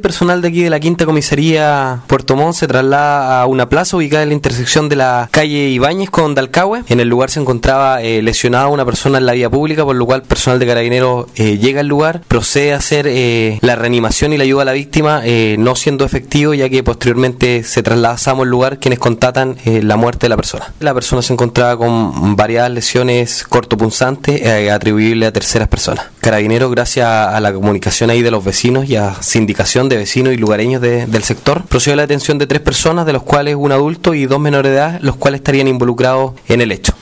personal de aquí de la quinta comisaría Puerto Montt se traslada a una plaza ubicada en la intersección de la calle Ibáñez con Dalcahue. En el lugar se encontraba eh, lesionada una persona en la vía pública, por lo cual personal de carabineros eh, llega al lugar, procede a hacer eh, la reanimación y la ayuda a la víctima, no siendo efectivo, ya que posteriormente se trasladamos al lugar quienes contatan la muerte de la persona. La persona se encontraba con variadas lesiones cortopunzantes atribuibles a terceras personas. Carabineros, gracias a la comunicación ahí de los vecinos y a sindicación de vecinos y lugareños del sector, procedió a la detención de tres personas, de los cuales un adulto y dos menores de edad, los cuales estarían involucrados en el hecho.